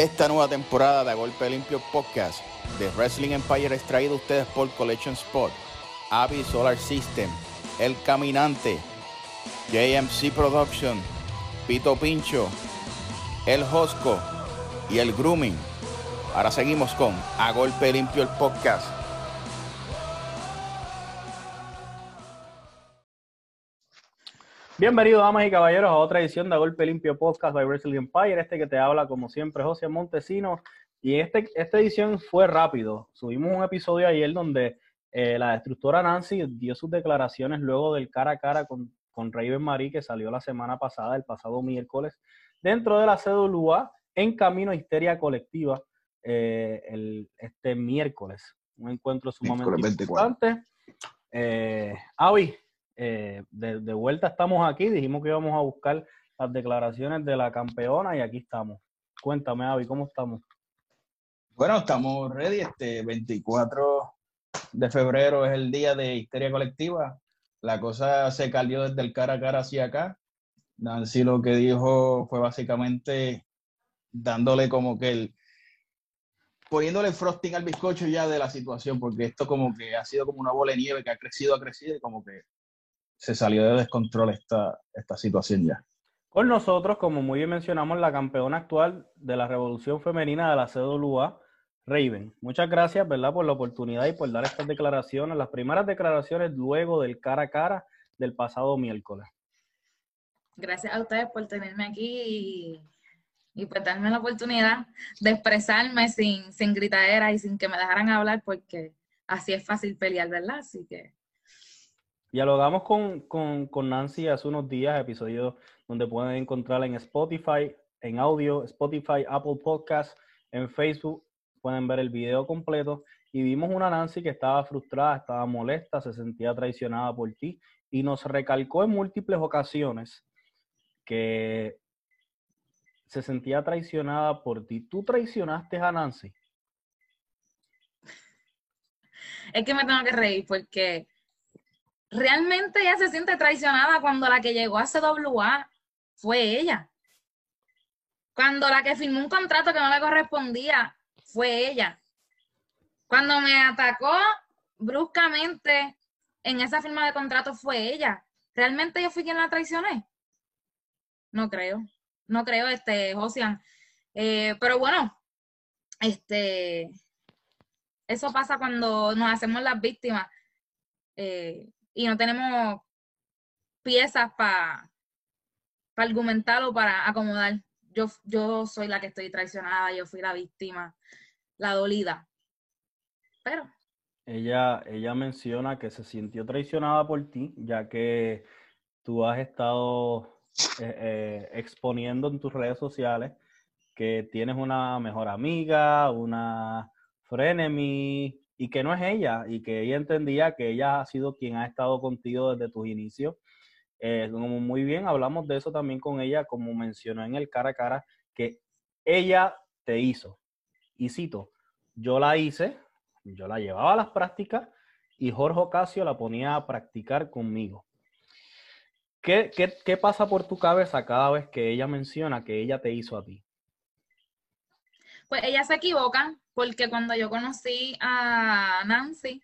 Esta nueva temporada de A Golpe Limpio Podcast de Wrestling Empire es traído a ustedes por Collection Spot, Avi Solar System, El Caminante, JMC Production, Pito Pincho, El Josco y El Grooming. Ahora seguimos con A Golpe Limpio el Podcast. Bienvenidos, damas y caballeros, a otra edición de Golpe Limpio Podcast by Wrestling Empire. Este que te habla, como siempre, José Montesinos. Y este, esta edición fue rápido. Subimos un episodio ayer donde eh, la destructora Nancy dio sus declaraciones luego del cara a cara con, con Raven Marie, que salió la semana pasada, el pasado miércoles, dentro de la CWA, en camino a histeria colectiva, eh, el, este miércoles. Un encuentro sumamente importante. Eh, Avi, eh, de, vuelta estamos aquí, dijimos que íbamos a buscar las declaraciones de la campeona y aquí estamos. Cuéntame, Avi, ¿cómo estamos? Bueno, estamos ready. Este 24 de febrero es el día de histeria colectiva. La cosa se calió desde el cara a cara hacia acá. Nancy lo que dijo fue básicamente dándole como que el, poniéndole frosting al bizcocho ya de la situación, porque esto como que ha sido como una bola de nieve que ha crecido, ha crecido y como que se salió de descontrol esta, esta situación ya. Con nosotros, como muy bien mencionamos, la campeona actual de la Revolución Femenina de la CWA, Raven. Muchas gracias, ¿verdad?, por la oportunidad y por dar estas declaraciones, las primeras declaraciones luego del cara a cara del pasado miércoles. Gracias a ustedes por tenerme aquí y, y por darme la oportunidad de expresarme sin, sin gritadera y sin que me dejaran hablar, porque así es fácil pelear, ¿verdad? Así que Dialogamos con, con, con, Nancy hace unos días, episodios donde pueden encontrarla en Spotify, en audio, Spotify, Apple Podcast, en Facebook, pueden ver el video completo. Y vimos una Nancy que estaba frustrada, estaba molesta, se sentía traicionada por ti y nos recalcó en múltiples ocasiones que se sentía traicionada por ti. ¿Tú traicionaste a Nancy? Es que me tengo que reír porque realmente ella se siente traicionada cuando la que llegó a CWA fue ella. Cuando la que firmó un contrato que no le correspondía fue ella. Cuando me atacó bruscamente en esa firma de contrato fue ella. ¿Realmente yo fui quien la traicioné? No creo. No creo, este, Josian. Eh, pero bueno, este, eso pasa cuando nos hacemos las víctimas. Eh, y no tenemos piezas para argumentar o para acomodar. Yo, yo soy la que estoy traicionada, yo fui la víctima, la dolida. Pero. Ella, ella menciona que se sintió traicionada por ti, ya que tú has estado eh, eh, exponiendo en tus redes sociales que tienes una mejor amiga, una frenemy, y que no es ella, y que ella entendía que ella ha sido quien ha estado contigo desde tus inicios. Eh, como muy bien, hablamos de eso también con ella, como mencionó en el cara a cara, que ella te hizo. Y cito, yo la hice, yo la llevaba a las prácticas y Jorge Ocasio la ponía a practicar conmigo. ¿Qué, qué, qué pasa por tu cabeza cada vez que ella menciona que ella te hizo a ti? Pues ella se equivoca porque cuando yo conocí a Nancy,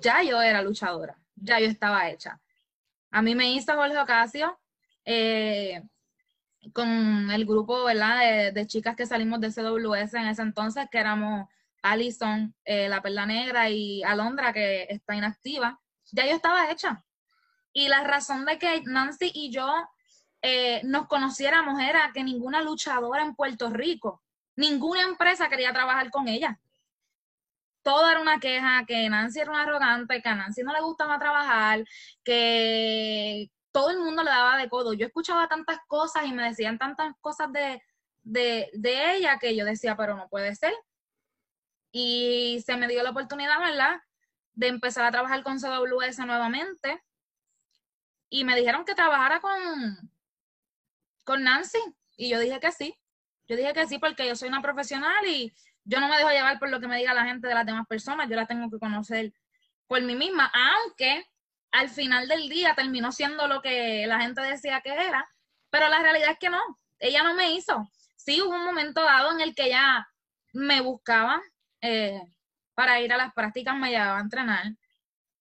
ya yo era luchadora, ya yo estaba hecha. A mí me hizo Jorge Ocasio eh, con el grupo. De, chicas que salimos de CWS en ese entonces, que éramos Alison, eh, La Perla Negra y Alondra, que está inactiva. Ya yo estaba hecha. Y la razón de que Nancy y yo eh, nos conociéramos era que ninguna luchadora en Puerto Rico Ninguna empresa quería trabajar con ella. Todo era una queja, que Nancy era una arrogante, que a Nancy no le gustaba trabajar, que todo el mundo le daba de codo. Yo escuchaba tantas cosas y me decían tantas cosas de, de, ella que yo decía, pero no puede ser. Y se me dio la oportunidad, ¿verdad? De empezar a trabajar con CWS nuevamente. Y me dijeron que trabajara con, con Nancy. Y yo dije que sí. Yo dije que sí porque yo soy una profesional y yo no me dejo llevar por lo que me diga la gente de las demás personas, yo la tengo que conocer por mí misma, aunque al final del día terminó siendo lo que la gente decía que era, pero la realidad es que no, ella no me hizo. sí hubo un momento dado en el que ella me buscaba eh, para ir a las prácticas, me llevaba a entrenar,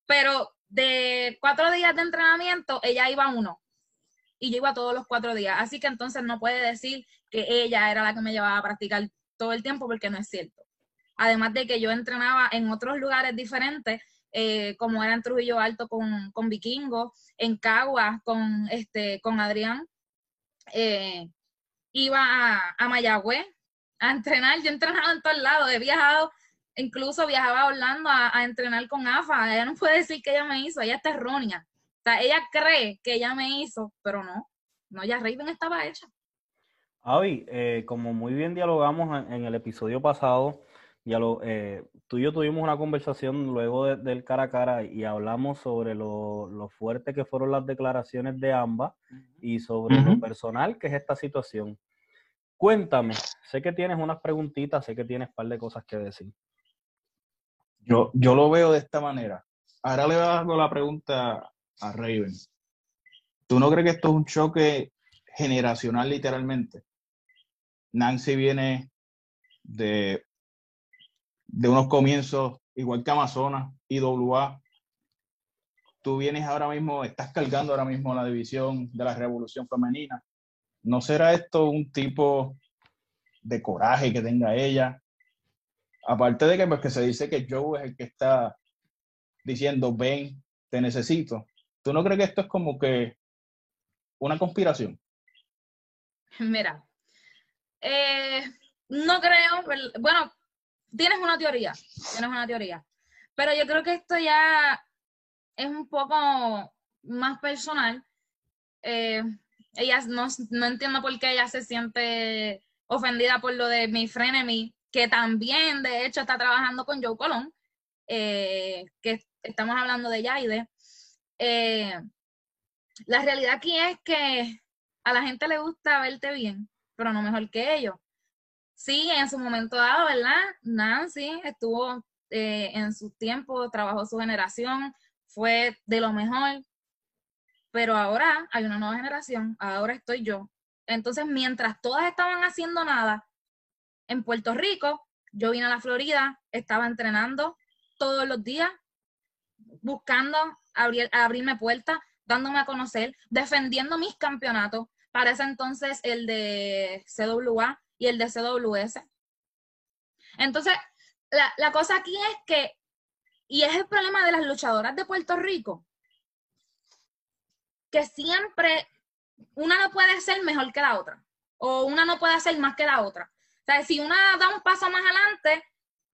pero de cuatro días de entrenamiento, ella iba a uno y yo iba todos los cuatro días. Así que entonces no puede decir que ella era la que me llevaba a practicar todo el tiempo porque no es cierto. Además de que yo entrenaba en otros lugares diferentes, eh, como era en Trujillo Alto con, con Vikingo, en Caguas con, este, con Adrián. Eh, iba a, a Mayagüez a entrenar. Yo he entrenado en todos lados, he viajado, incluso viajaba a Orlando a, entrenar con AFA. Ella no puede decir que ella me hizo, ella está errónea. O ella cree que ella me hizo, pero no. No, ya Raven estaba hecha. Avi, eh, como muy bien dialogamos en, el episodio pasado, ya lo, eh, tú y yo tuvimos una conversación luego del cara a cara y hablamos sobre lo, lo, fuerte que fueron las declaraciones de ambas y sobre lo personal que es esta situación. Cuéntame, sé que tienes unas preguntitas, sé que tienes un par de cosas que decir. Yo, yo lo veo de esta manera. Ahora le hago la pregunta a Raven. ¿Tú no crees que esto es un choque generacional literalmente? Nancy viene de, de unos comienzos igual que Amazonas y WA. Tú vienes ahora mismo, estás cargando ahora mismo la división de la revolución femenina. ¿No será esto un tipo de coraje que tenga ella? Aparte de que, pues, que se dice que Joe es el que está diciendo, ven, te necesito. ¿Tú no crees que esto es como que una conspiración? Mira, eh, no creo, bueno, tienes una teoría, tienes una teoría, pero yo creo que esto ya es un poco más personal. Eh, ella no, no entiendo por qué ella se siente ofendida por lo de mi frenemy, que también de hecho está trabajando con Joe Colón, eh, que estamos hablando de Yaide. Eh, la realidad aquí es que a la gente le gusta verte bien, pero no mejor que ellos. Sí, en su momento dado, ¿verdad? Nancy estuvo eh, en su tiempo, trabajó su generación, fue de lo mejor, pero ahora hay una nueva generación, ahora estoy yo. Entonces, mientras todas estaban haciendo nada en Puerto Rico, yo vine a la Florida, estaba entrenando todos los días, buscando abrir, abrirme puertas, dándome a conocer, defendiendo mis campeonatos. Para ese entonces el de CWA y el de CWS. Entonces, la, la cosa aquí es que, y es el problema de las luchadoras de Puerto Rico, que siempre una no puede ser mejor que la otra, o una no puede hacer más que la otra. O sea, si una da un paso más adelante,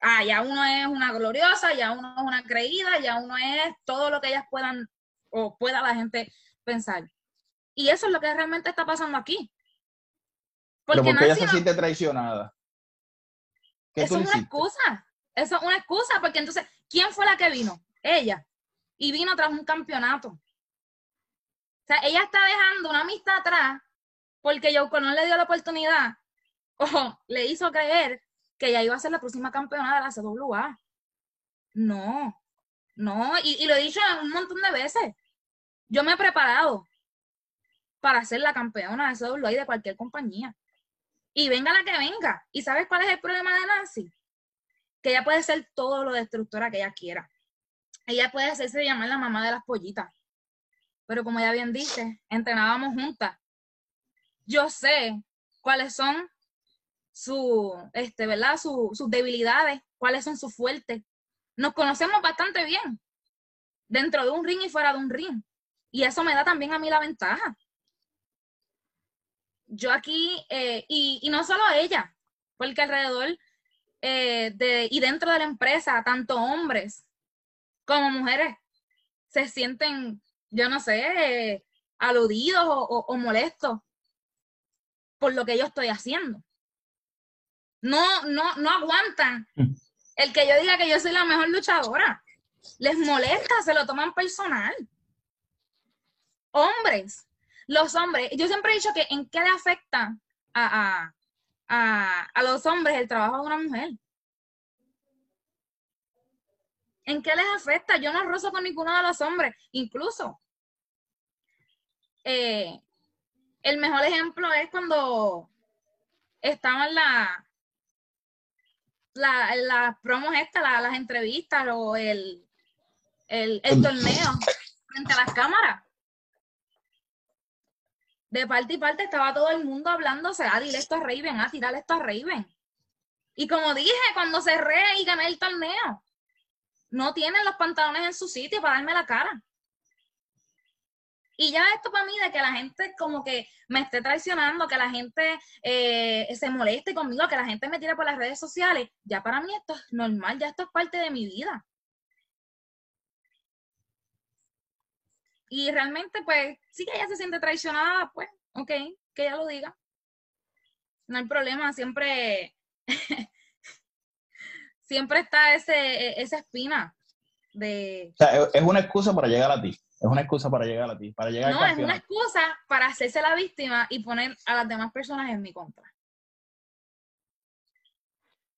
ah, ya uno es una gloriosa, ya uno es una creída, ya uno es todo lo que ellas puedan o pueda la gente pensar. Y eso es lo que realmente está pasando aquí. Porque Pero porque ella se siente traicionada. Eso es una excusa. Eso es una excusa, porque entonces, ¿quién fue la que vino? Ella. Y vino tras un campeonato. O sea, ella está dejando una amistad atrás porque Yoko no le dio la oportunidad o le hizo creer que ella iba a ser la próxima campeona de la CWA. No, no, y, lo he dicho un montón de veces. Yo me he preparado para ser la campeona de CWA y de cualquier compañía. Y venga la que venga. ¿Y sabes cuál es el problema de Nancy? Que ella puede ser todo lo destructora que ella quiera. Ella puede hacerse llamar la mamá de las pollitas pero como ya bien dice, entrenábamos juntas. Yo sé cuáles son su, este, ¿verdad? sus debilidades, cuáles son sus fuertes. Nos conocemos bastante bien, dentro de un ring y fuera de un ring. Y eso me da también a mí la ventaja. Yo aquí, eh, y, y, no solo ella, porque alrededor eh, de, y dentro de la empresa, tanto hombres como mujeres se sienten yo no sé, aludidos o, molestos por lo que yo estoy haciendo. No, no, no aguantan mm. el que yo diga que yo soy la mejor luchadora. Les molesta, se lo toman personal. Hombres, los hombres, yo siempre he dicho que en qué le afecta a, a, a los hombres el trabajo de una mujer. ¿En qué les afecta? Yo no rozo con ninguno de los hombres. Incluso eh, el mejor ejemplo es cuando estaban la, la, las promos estas, las entrevistas o el, el, el torneo frente a las cámaras. De parte y parte estaba todo el mundo hablándose, ah, dile esto a Raven, ah, tirale esto a Raven. Y como dije, cuando cerré y gané el torneo, no tienen los pantalones en su sitio para darme la cara. Y ya esto para mí de que la gente como que me esté traicionando, que la gente eh, se moleste conmigo, que la gente me tire por las redes sociales, ya para mí esto es normal, ya esto es parte de mi vida. Y realmente, pues, sí que ella se siente traicionada, pues, ok, que ella lo diga. No hay problema, siempre, siempre está ese, esa espina de... O sea, es una excusa para llegar a ti. Es una excusa para llegar a ti, para llegar No, es una excusa para hacerse la víctima y poner a las demás personas en mi contra.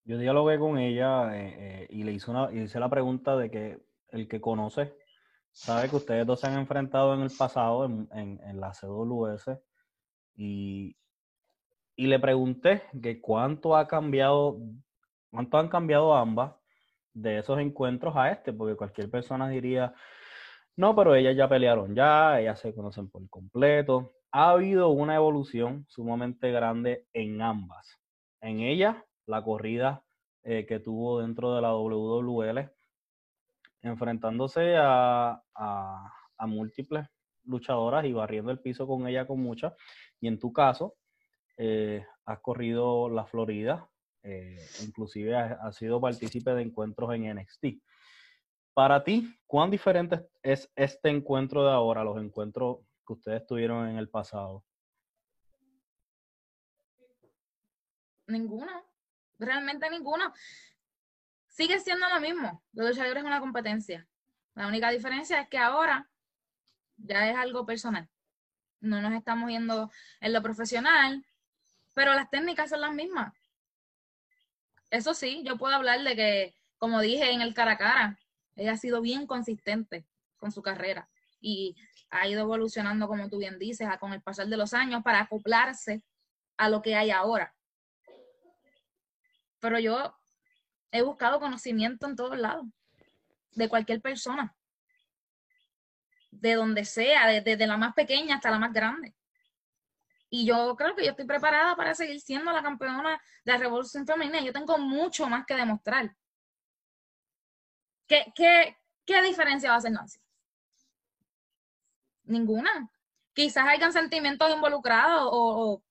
Yo dialogué con ella eh, eh, y le hice, una, hice la pregunta de que el que conoce sabe que ustedes dos se han enfrentado en el pasado en, en, la CWS y, y le pregunté que cuánto ha cambiado, cuánto han cambiado ambas de esos encuentros a este, porque cualquier persona diría, no, pero ellas ya pelearon ya, ellas se conocen por completo. Ha habido una evolución sumamente grande en ambas. En ella, la corrida eh, que tuvo dentro de la WWL, enfrentándose a, múltiples luchadoras y barriendo el piso con ella con muchas. Y en tu caso, eh, has corrido la Florida, eh, inclusive has, sido partícipe de encuentros en NXT. Para ti, ¿cuán diferente es este encuentro de ahora, los encuentros que ustedes tuvieron en el pasado? Ninguno, realmente ninguno. Sigue siendo lo mismo. Los luchadores es una competencia. La única diferencia es que ahora ya es algo personal. No nos estamos yendo en lo profesional, pero las técnicas son las mismas. Eso sí, yo puedo hablar de que, como dije en el cara a cara, ella ha sido bien consistente con su carrera y ha ido evolucionando, como tú bien dices, con el pasar de los años para acoplarse a lo que hay ahora. Pero yo he buscado conocimiento en todos lados, de cualquier persona, de donde sea, desde la más pequeña hasta la más grande. Y yo creo que yo estoy preparada para seguir siendo la campeona de la Revolución Femenina. Yo tengo mucho más que demostrar. ¿Qué, qué, diferencia va a hacer Nancy? Ninguna. Quizás hayan sentimientos involucrados o,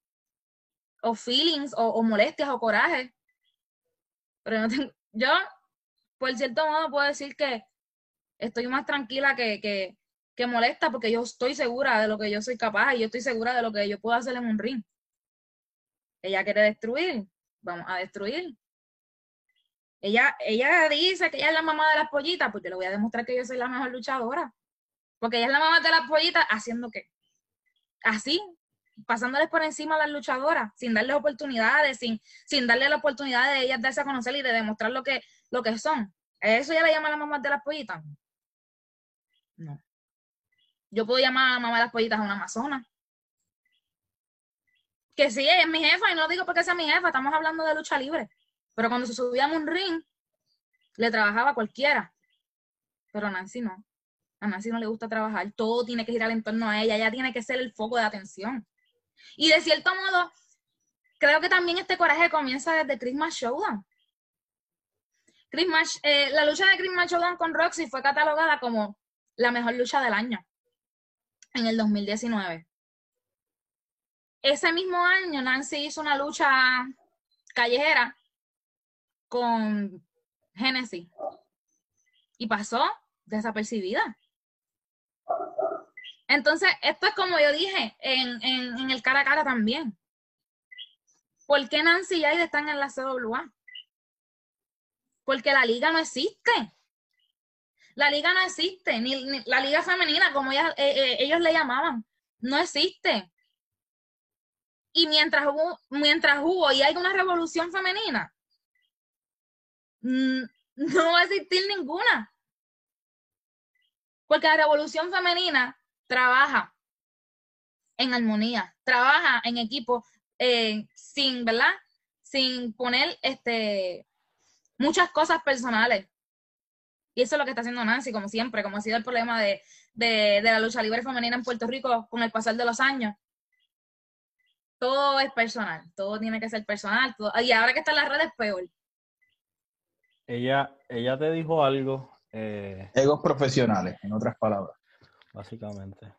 o, feelings o, molestias o coraje. Pero no tengo, yo, por cierto modo, puedo decir que estoy más tranquila que, que, que molesta porque yo estoy segura de lo que yo soy capaz y yo estoy segura de lo que yo puedo hacer en un ring. Ella quiere destruir, vamos a destruir. Ella, ella dice que ella es la mamá de las pollitas, pues yo le voy a demostrar que yo soy la mejor luchadora. Porque ella es la mamá de las pollitas, haciendo qué? Así, pasándoles por encima a las luchadoras, sin darles oportunidades, sin, sin darle la oportunidad de ellas darse a conocer y de demostrar lo que, lo que son. ¿Eso ya le llama la mamá de las pollitas? No. Yo puedo llamar a la mamá de las pollitas a una amazona. Que sí, es mi jefa, y no lo digo porque sea mi jefa, estamos hablando de lucha libre. Pero cuando se subía a un ring, le trabajaba a cualquiera. Pero a Nancy no. A Nancy no le gusta trabajar. Todo tiene que girar en torno a ella. Ella tiene que ser el foco de atención. Y de cierto modo, creo que también este coraje comienza desde Christmas Showdown. Christmas, eh, la lucha de Christmas Showdown con Roxy fue catalogada como la mejor lucha del año en el 2019. Ese mismo año Nancy hizo una lucha callejera con Genesis y pasó desapercibida. Entonces, esto es como yo dije en, en, el cara a cara también. ¿Por qué Nancy y Aide están en la CWA? Porque la liga no existe. La liga no existe, ni, la liga femenina, como eh, eh, ellos le llamaban, no existe. Y mientras hubo, mientras hubo y hay una revolución femenina, no va a existir ninguna. Porque la revolución femenina trabaja en armonía, trabaja en equipo, eh, sin, ¿verdad? sin poner este muchas cosas personales. Y eso es lo que está haciendo Nancy, como siempre, como ha sido el problema de, de, la lucha libre femenina en Puerto Rico con el pasar de los años. Todo es personal, todo tiene que ser personal. y ahora que está en las redes, peor. Ella, ella te dijo algo. Eh, Egos profesionales, en otras palabras. Básicamente.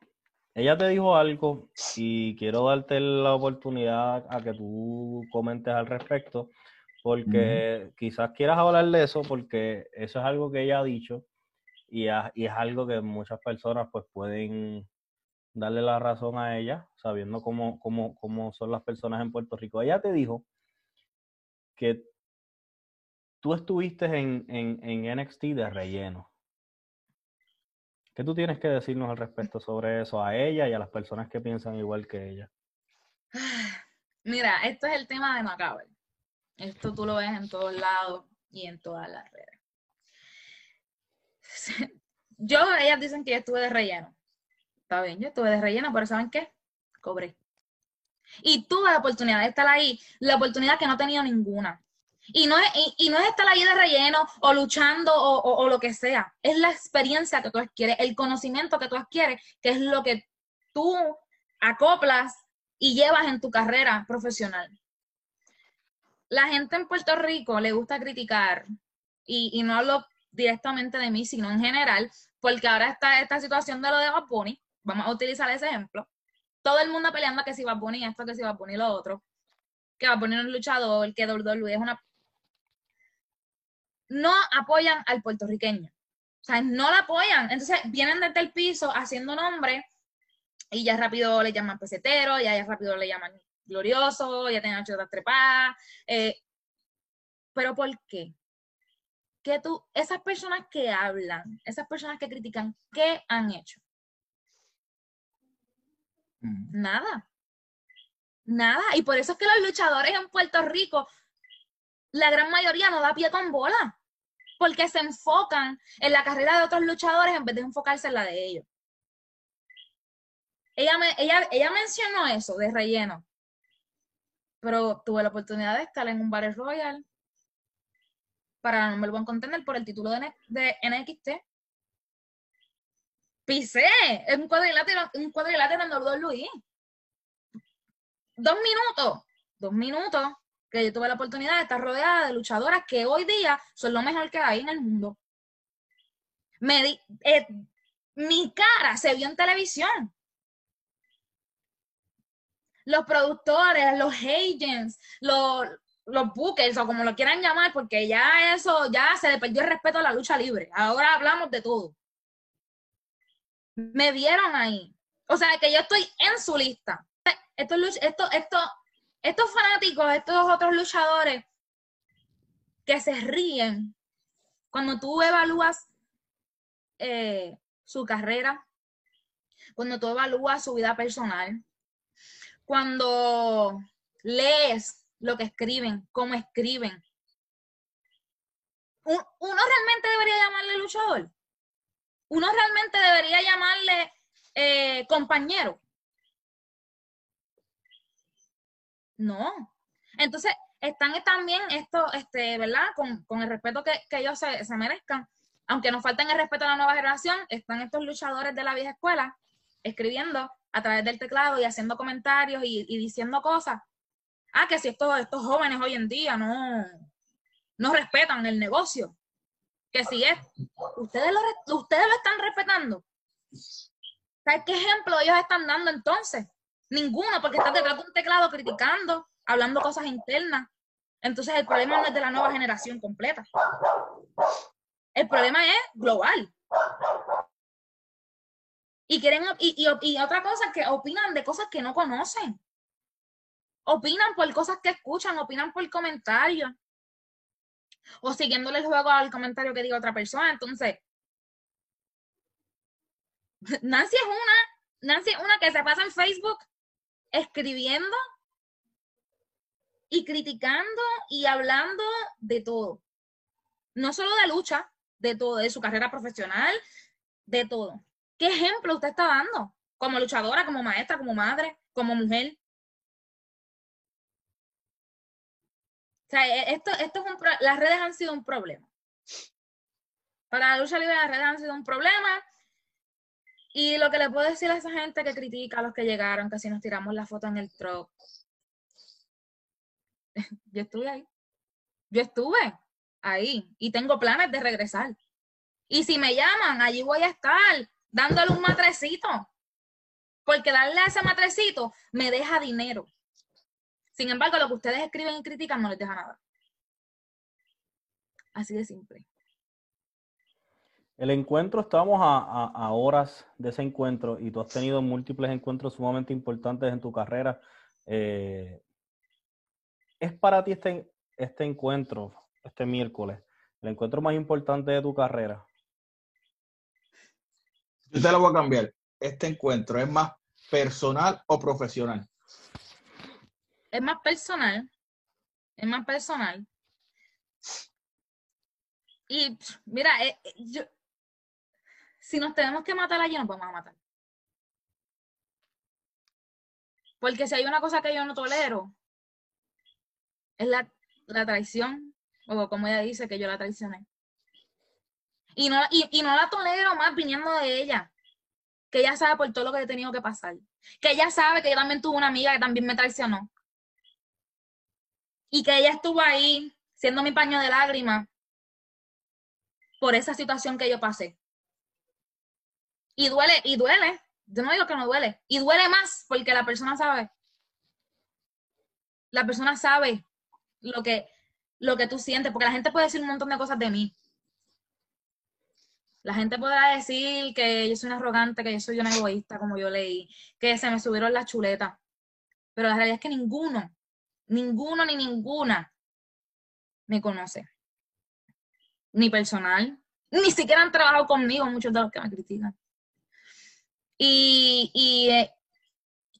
Ella te dijo algo y quiero darte la oportunidad a que tú comentes al respecto, porque quizás quieras hablar de eso, porque eso es algo que ella ha dicho y, es algo que muchas personas pues pueden darle la razón a ella, sabiendo cómo, cómo, cómo son las personas en Puerto Rico. Ella te dijo que tú estuviste en, en, en NXT de relleno. ¿Qué tú tienes que decirnos al respecto sobre eso a ella y a las personas que piensan igual que ella? Mira, esto es el tema de Macabre. Esto tú lo ves en todos lados y en todas las redes. Yo, ellas dicen que yo estuve de relleno. Está bien, yo estuve de relleno, pero ¿saben qué? Cobré. Y tuve la oportunidad de estar ahí, la oportunidad que no tenía ninguna. Y no, es, y, no es estar ahí de relleno o luchando o, lo que sea. Es la experiencia que tú adquieres, el conocimiento que tú adquieres, que es lo que tú acoplas y llevas en tu carrera profesional. La gente en Puerto Rico le gusta criticar, y, no hablo directamente de mí, sino en general, porque ahora está esta situación de lo de Bad vamos a utilizar ese ejemplo. Todo el mundo peleando que si Bad esto, que si Bad lo otro, que Bad Bunny es luchador, que WWE es una no apoyan al puertorriqueño. O sea, no la apoyan. Entonces vienen desde el piso haciendo nombre y ya rápido le llaman pesetero, ya, ya rápido le llaman glorioso, ya tienen ocho trepadas. Eh, pero ¿por qué? Que tú, esas personas que hablan, esas personas que critican, ¿qué han hecho? Mm. Nada. Nada. Y por eso es que los luchadores en Puerto Rico la gran mayoría no da pie con bola, porque se enfocan en la carrera de otros luchadores en vez de enfocarse en la de ellos. Ella, me, ella, ella mencionó eso de relleno, pero tuve la oportunidad de estar en un Battle Royal para no me lo a contender por el título de, de NXT. Pisé en un cuadrilátero, un cuadrilátero en WWE. Dos minutos, dos minutos que yo tuve la oportunidad de estar rodeada de luchadoras que hoy día son lo mejor que hay en el mundo. Eh, mi cara se vio en televisión. Los productores, los agents, los, los bookers, o como lo quieran llamar, porque ya eso, ya se le perdió el respeto a la lucha libre. Ahora hablamos de todo. Me vieron ahí. O sea, que yo estoy en su lista. Esto, esto, esto estos fanáticos, estos otros luchadores que se ríen cuando tú evalúas eh, su carrera, cuando tú evalúas su vida personal, cuando lees lo que escriben, cómo escriben. Uno realmente debería llamarle luchador. Uno realmente debería llamarle eh, compañero. No. Entonces, están también esto, este, ¿verdad? Con, el respeto que, ellos se, merezcan. Aunque nos falten el respeto a la nueva generación, están estos luchadores de la vieja escuela escribiendo a través del teclado y haciendo comentarios y, diciendo cosas. Ah, que si estos, estos jóvenes hoy en día no, no respetan el negocio. Que si es, ustedes lo, ustedes lo están respetando. ¿Qué ejemplo ellos están dando entonces? Ninguno, porque estás detrás de un teclado criticando, hablando cosas internas. Entonces el problema no es de la nueva generación completa. El problema es global. Y quieren, y, y, otra cosa que opinan de cosas que no conocen. Opinan por cosas que escuchan, opinan por comentarios. O siguiéndole el juego al comentario que diga otra persona. Entonces, Nancy es una, Nancy es una que se pasa en Facebook escribiendo y criticando y hablando de todo. No solo de lucha, de todo, de su carrera profesional, de todo. ¿Qué ejemplo usted está dando? Como luchadora, como maestra, como madre, como mujer. O sea, e- esto, esto es un pro- las redes han sido un problema. Para la lucha libre las redes han sido un problema. Y lo que le puedo decir a esa gente que critica a los que llegaron, que si nos tiramos la foto en el truck. Yo estuve ahí. Yo estuve ahí y tengo planes de regresar. Y si me llaman, allí voy a estar dándole un matrecito. Porque darle a ese matrecito me deja dinero. Sin embargo, lo que ustedes escriben y critican no les deja nada. Así de simple. El encuentro, estamos a, a- a horas de ese encuentro y tú has tenido múltiples encuentros sumamente importantes en tu carrera. Eh, ¿Es para ti este, este encuentro, este miércoles, el encuentro más importante de tu carrera? Yo te lo voy a cambiar. Este encuentro es más personal o profesional. Es más personal. Es más personal. Y mira, eh, yo, si nos tenemos que matar allí, nos vamos a matar. Porque si hay una cosa que yo no tolero, es la, la traición, o como ella dice, que yo la traicioné. Y no, y, no la tolero más viniendo de ella, que ella sabe por todo lo que he tenido que pasar, que ella sabe que yo también tuve una amiga que también me traicionó, y que ella estuvo ahí siendo mi paño de lágrimas por esa situación que yo pasé. Y duele, y duele. Yo no digo que no duele. Y duele más porque la persona sabe. La persona sabe lo que, lo que tú sientes, porque la gente puede decir un montón de cosas de mí. La gente podrá decir que yo soy una arrogante, que yo soy una egoísta, como yo leí, que se me subieron las chuletas. Pero la realidad es que ninguno, ninguno ni ninguna me conoce. Ni personal, ni siquiera han trabajado conmigo muchos de los que me critican. Y, y, eh,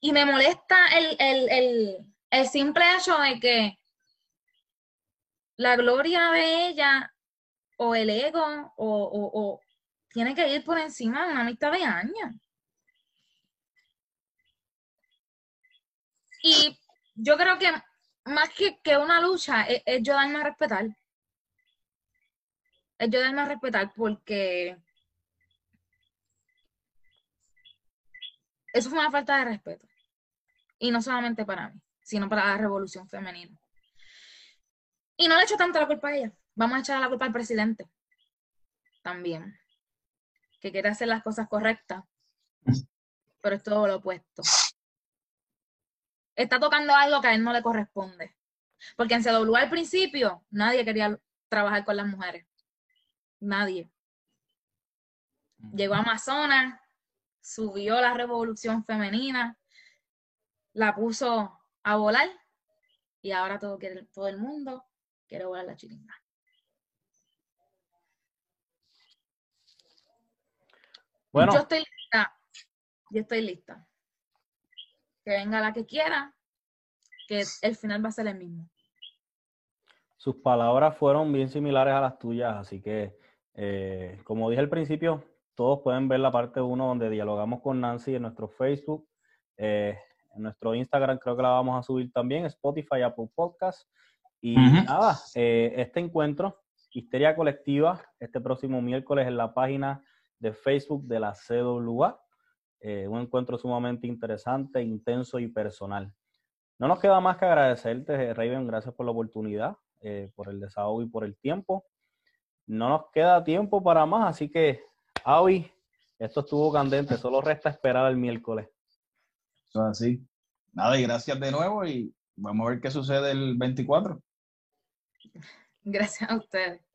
y me molesta el, el, el, el simple hecho de que la gloria de ella o el ego o, o, tiene que ir por encima de una amistad de años. Y yo creo que más que, que una lucha es, es yo darme a respetar. Es yo darme a respetar porque eso fue una falta de respeto. Y no solamente para mí, sino para la revolución femenina. Y no le echo tanto la culpa a ella. Vamos a echar la culpa al presidente. También. Que quiere hacer las cosas correctas. Pero es todo lo opuesto. Está tocando algo que a él no le corresponde. Porque en CW al principio nadie quería trabajar con las mujeres. Nadie. Llegó a Amazonas, subió la revolución femenina, la puso a volar y ahora todo, el mundo quiere volar la chiringa. Bueno, Yo estoy lista. Yo estoy lista. Que venga la que quiera, que el final va a ser el mismo. sus palabras fueron bien similares a las tuyas, así que, eh, como dije al principio, todos pueden ver la parte 1 donde dialogamos con Nancy en nuestro Facebook, eh, en nuestro Instagram creo que la vamos a subir también, Spotify, Apple Podcast. Y nada, eh, este encuentro, Histeria Colectiva, este próximo miércoles en la página de Facebook de la CWA. Eh, un encuentro sumamente interesante, intenso y personal. No nos queda más que agradecerte, Raven, gracias por la oportunidad, por el desahogo y por el tiempo. No nos queda tiempo para más, así que, Avi, esto estuvo candente, solo resta esperar el miércoles. Eso es así. Nada, y gracias de nuevo y vamos a ver qué sucede el 24. Gracias a ustedes.